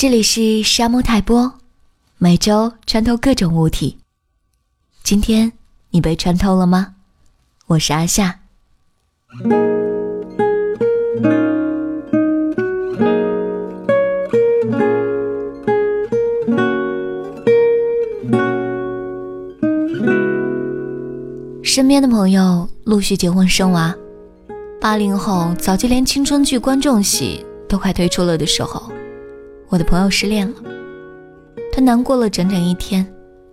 这里是沙漠泰波，每周穿透各种物体。今天你被穿透了吗？我是阿夏。身边的朋友陆续结婚生娃，八零后早就连青春剧观众席都快推出了的时候，我的朋友失恋了。他难过了整整一天，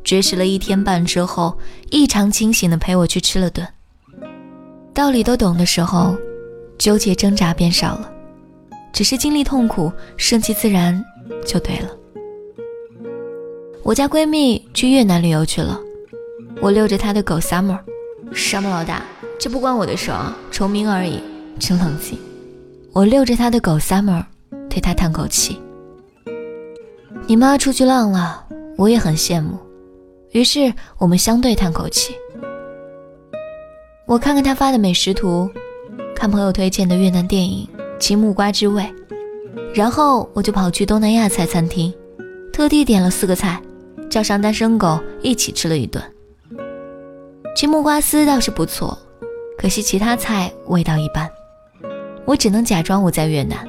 绝食了一天半之后，异常清醒的陪我去吃了顿。道理都懂的时候，纠结挣扎变少了，只是经历痛苦，顺其自然就对了。我家闺蜜去越南旅游去了，我遛着她的狗 Summer，Summer 老大，这不关我的事啊，重名而已，真冷静。我遛着他的狗 Summer，对他叹口气。你妈出去浪了，我也很羡慕。于是我们相对叹口气。我看看他发的美食图，看朋友推荐的越南电影《青木瓜之味》，然后我就跑去东南亚菜餐厅，特地点了四个菜，叫上单身狗一起吃了一顿。青木瓜丝倒是不错，可惜其他菜味道一般。我只能假装我在越南，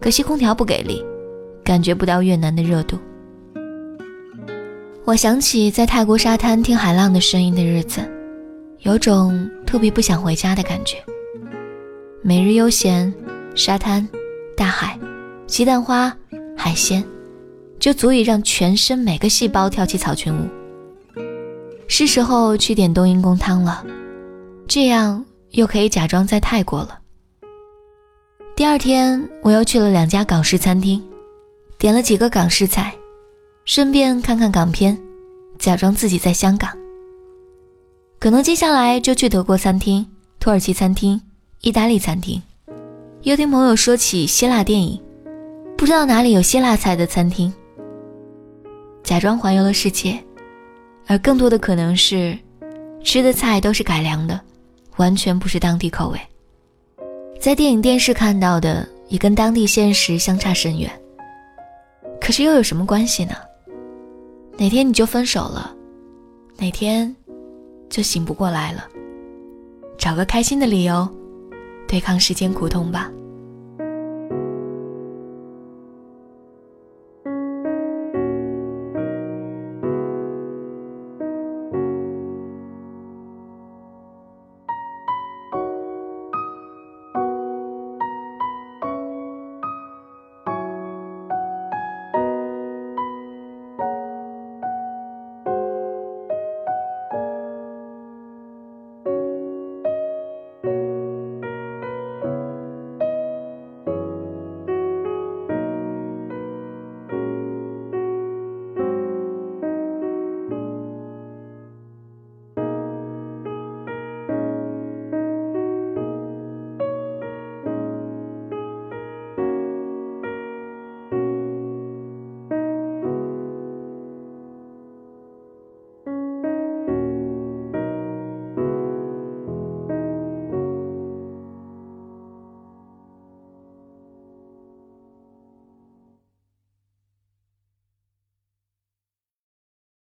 可惜空调不给力，感觉不到越南的热度。我想起在泰国沙滩听海浪的声音的日子，有种特别不想回家的感觉。每日悠闲，沙滩、大海、鸡蛋花、海鲜，就足以让全身每个细胞跳起草裙舞。是时候去点冬阴功汤了，这样又可以假装在泰国了。第二天，我又去了两家港式餐厅，点了几个港式菜，顺便看看港片，假装自己在香港。可能接下来就去德国餐厅、土耳其餐厅、意大利餐厅，又听朋友说起希腊电影，不知道哪里有希腊菜的餐厅，假装环游了世界。而更多的可能是，吃的菜都是改良的，完全不是当地口味。在电影、电视看到的也跟当地现实相差甚远。可是又有什么关系呢？哪天你就分手了，哪天就醒不过来了。找个开心的理由，对抗世间苦痛吧。